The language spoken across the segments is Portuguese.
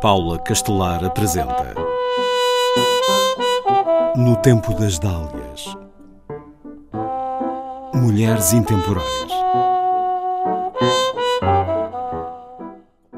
Paula Castelar apresenta No Tempo das Dálias Mulheres Intemporais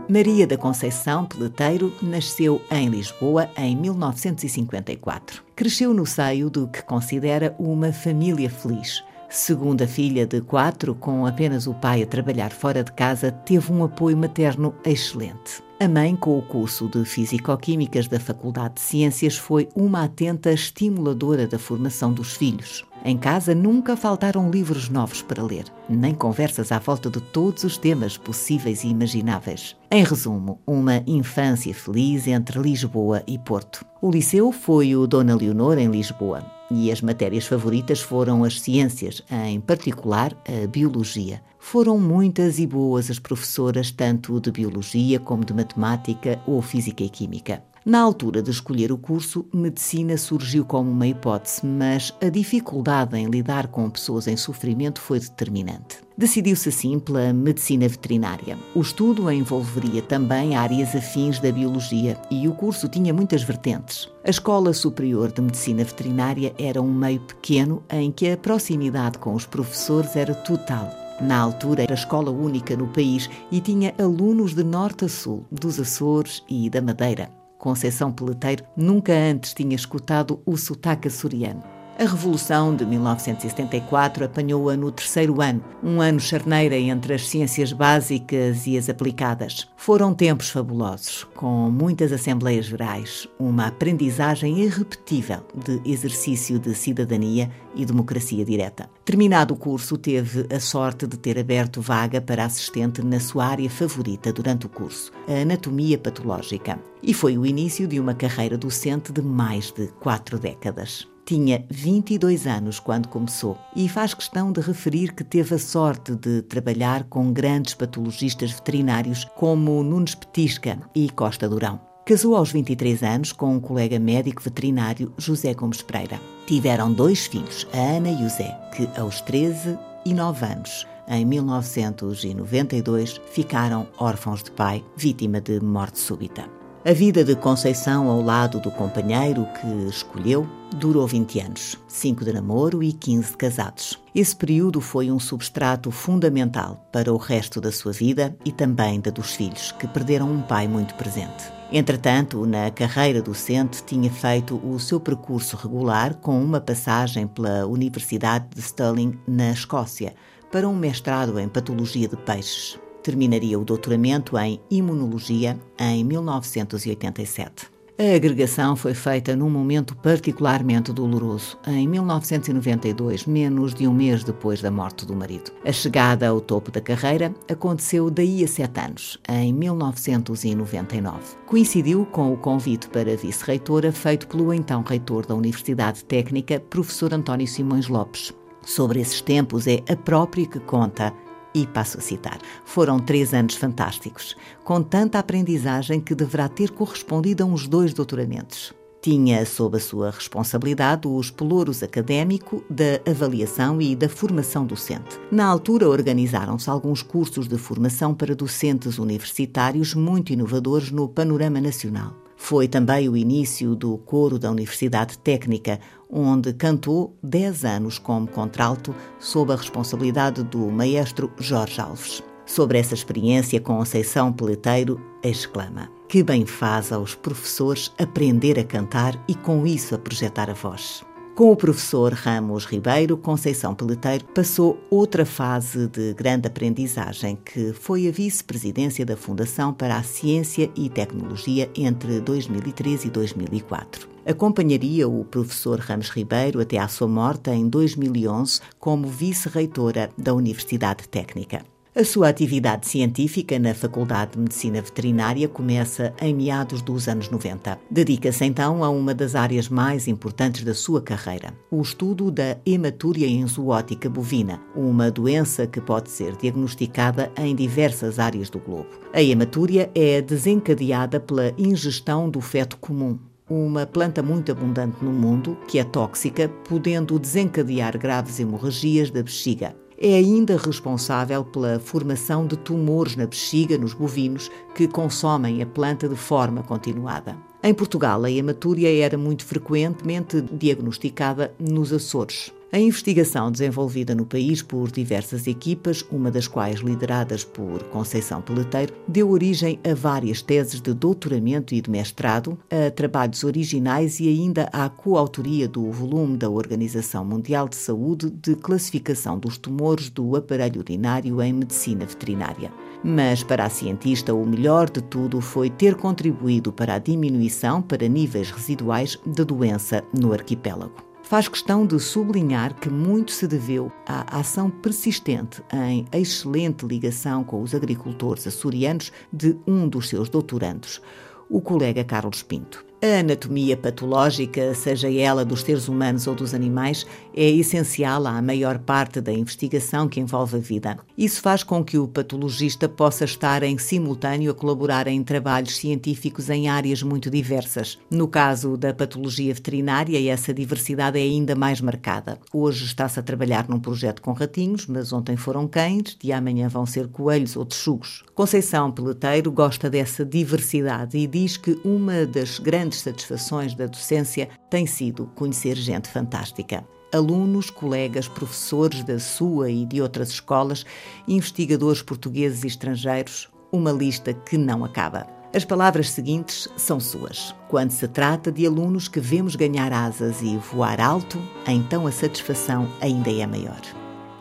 Maria da Conceição Peleteiro nasceu em Lisboa em 1954. Cresceu no seio do que considera uma família feliz. Segunda filha de quatro, com apenas o pai a trabalhar fora de casa, teve um apoio materno excelente. A mãe, com o curso de Físico-Químicas da Faculdade de Ciências, foi uma atenta estimuladora da formação dos filhos. Em casa nunca faltaram livros novos para ler, nem conversas à volta de todos os temas possíveis e imagináveis. Em resumo, uma infância feliz entre Lisboa e Porto. O liceu foi o Dona Leonor em Lisboa e as matérias favoritas foram as ciências, em particular a biologia. Foram muitas e boas as professoras, tanto de biologia como de matemática ou física e química. Na altura de escolher o curso, medicina surgiu como uma hipótese, mas a dificuldade em lidar com pessoas em sofrimento foi determinante. Decidiu-se assim pela medicina veterinária. O estudo envolveria também áreas afins da biologia e o curso tinha muitas vertentes. A Escola Superior de Medicina Veterinária era um meio pequeno em que a proximidade com os professores era total. Na altura era escola única no país e tinha alunos de norte a sul, dos Açores e da Madeira. Conceição Peleteiro nunca antes tinha escutado o sotaque açoriano. A Revolução de 1974 apanhou-a no terceiro ano, um ano charneira entre as ciências básicas e as aplicadas. Foram tempos fabulosos, com muitas assembleias gerais, uma aprendizagem irrepetível de exercício de cidadania e democracia direta. Terminado o curso, teve a sorte de ter aberto vaga para assistente na sua área favorita durante o curso, a anatomia patológica. E foi o início de uma carreira docente de mais de quatro décadas. Tinha 22 anos quando começou e faz questão de referir que teve a sorte de trabalhar com grandes patologistas veterinários como Nunes Petisca e Costa Durão. Casou aos 23 anos com um colega médico veterinário, José Gomes Pereira. Tiveram dois filhos, a Ana e o Zé, que aos 13 e 9 anos, em 1992, ficaram órfãos de pai, vítima de morte súbita. A vida de Conceição ao lado do companheiro que escolheu durou 20 anos, 5 de namoro e 15 de casados. Esse período foi um substrato fundamental para o resto da sua vida e também da dos filhos, que perderam um pai muito presente. Entretanto, na carreira docente, tinha feito o seu percurso regular com uma passagem pela Universidade de Stirling, na Escócia, para um mestrado em patologia de peixes terminaria o doutoramento em Imunologia em 1987. A agregação foi feita num momento particularmente doloroso, em 1992, menos de um mês depois da morte do marido. A chegada ao topo da carreira aconteceu daí a sete anos, em 1999. Coincidiu com o convite para vice-reitora feito pelo então reitor da Universidade Técnica, professor António Simões Lopes. Sobre esses tempos é a própria que conta e passo a citar: Foram três anos fantásticos, com tanta aprendizagem que deverá ter correspondido a uns dois doutoramentos. Tinha sob a sua responsabilidade os pelouros académico, da avaliação e da formação docente. Na altura, organizaram-se alguns cursos de formação para docentes universitários muito inovadores no panorama nacional. Foi também o início do coro da Universidade Técnica, onde cantou 10 anos como contralto sob a responsabilidade do maestro Jorge Alves. Sobre essa experiência, Conceição Peleteiro exclama: Que bem faz aos professores aprender a cantar e com isso a projetar a voz. Com o professor Ramos Ribeiro, Conceição Peleteiro passou outra fase de grande aprendizagem, que foi a vice-presidência da Fundação para a Ciência e Tecnologia entre 2003 e 2004. Acompanharia o professor Ramos Ribeiro até à sua morte em 2011 como vice-reitora da Universidade Técnica. A sua atividade científica na Faculdade de Medicina Veterinária começa em meados dos anos 90. Dedica-se então a uma das áreas mais importantes da sua carreira, o estudo da hematúria enzootica bovina, uma doença que pode ser diagnosticada em diversas áreas do globo. A hematúria é desencadeada pela ingestão do feto comum, uma planta muito abundante no mundo que é tóxica, podendo desencadear graves hemorragias da bexiga. É ainda responsável pela formação de tumores na bexiga nos bovinos que consomem a planta de forma continuada. Em Portugal, a hematúria era muito frequentemente diagnosticada nos Açores. A investigação desenvolvida no país por diversas equipas, uma das quais lideradas por Conceição Peleteiro, deu origem a várias teses de doutoramento e de mestrado, a trabalhos originais e ainda à coautoria do volume da Organização Mundial de Saúde de classificação dos tumores do aparelho urinário em medicina veterinária. Mas para a cientista, o melhor de tudo foi ter contribuído para a diminuição para níveis residuais da doença no arquipélago faz questão de sublinhar que muito se deveu à ação persistente em excelente ligação com os agricultores açorianos de um dos seus doutorandos, o colega Carlos Pinto. A anatomia patológica, seja ela dos seres humanos ou dos animais, é essencial à maior parte da investigação que envolve a vida. Isso faz com que o patologista possa estar em simultâneo a colaborar em trabalhos científicos em áreas muito diversas. No caso da patologia veterinária, essa diversidade é ainda mais marcada. Hoje está-se a trabalhar num projeto com ratinhos, mas ontem foram cães, e amanhã vão ser coelhos ou texugos. Conceição Peleteiro gosta dessa diversidade e diz que uma das grandes grandes satisfações da docência tem sido conhecer gente fantástica. Alunos, colegas, professores da sua e de outras escolas, investigadores portugueses e estrangeiros, uma lista que não acaba. As palavras seguintes são suas. Quando se trata de alunos que vemos ganhar asas e voar alto, então a satisfação ainda é maior.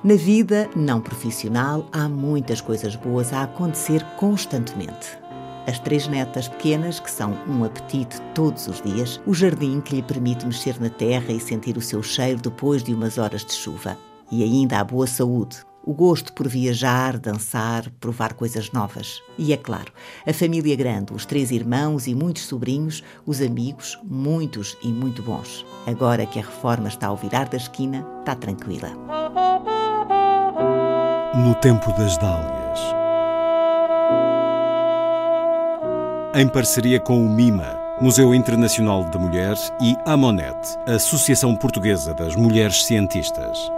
Na vida não profissional há muitas coisas boas a acontecer constantemente as três netas pequenas, que são um apetite todos os dias, o jardim que lhe permite mexer na terra e sentir o seu cheiro depois de umas horas de chuva. E ainda a boa saúde, o gosto por viajar, dançar, provar coisas novas. E é claro, a família grande, os três irmãos e muitos sobrinhos, os amigos, muitos e muito bons. Agora que a reforma está ao virar da esquina, está tranquila. No tempo das dálias em parceria com o MIMA, Museu Internacional da Mulher, e a Amonet, Associação Portuguesa das Mulheres Cientistas.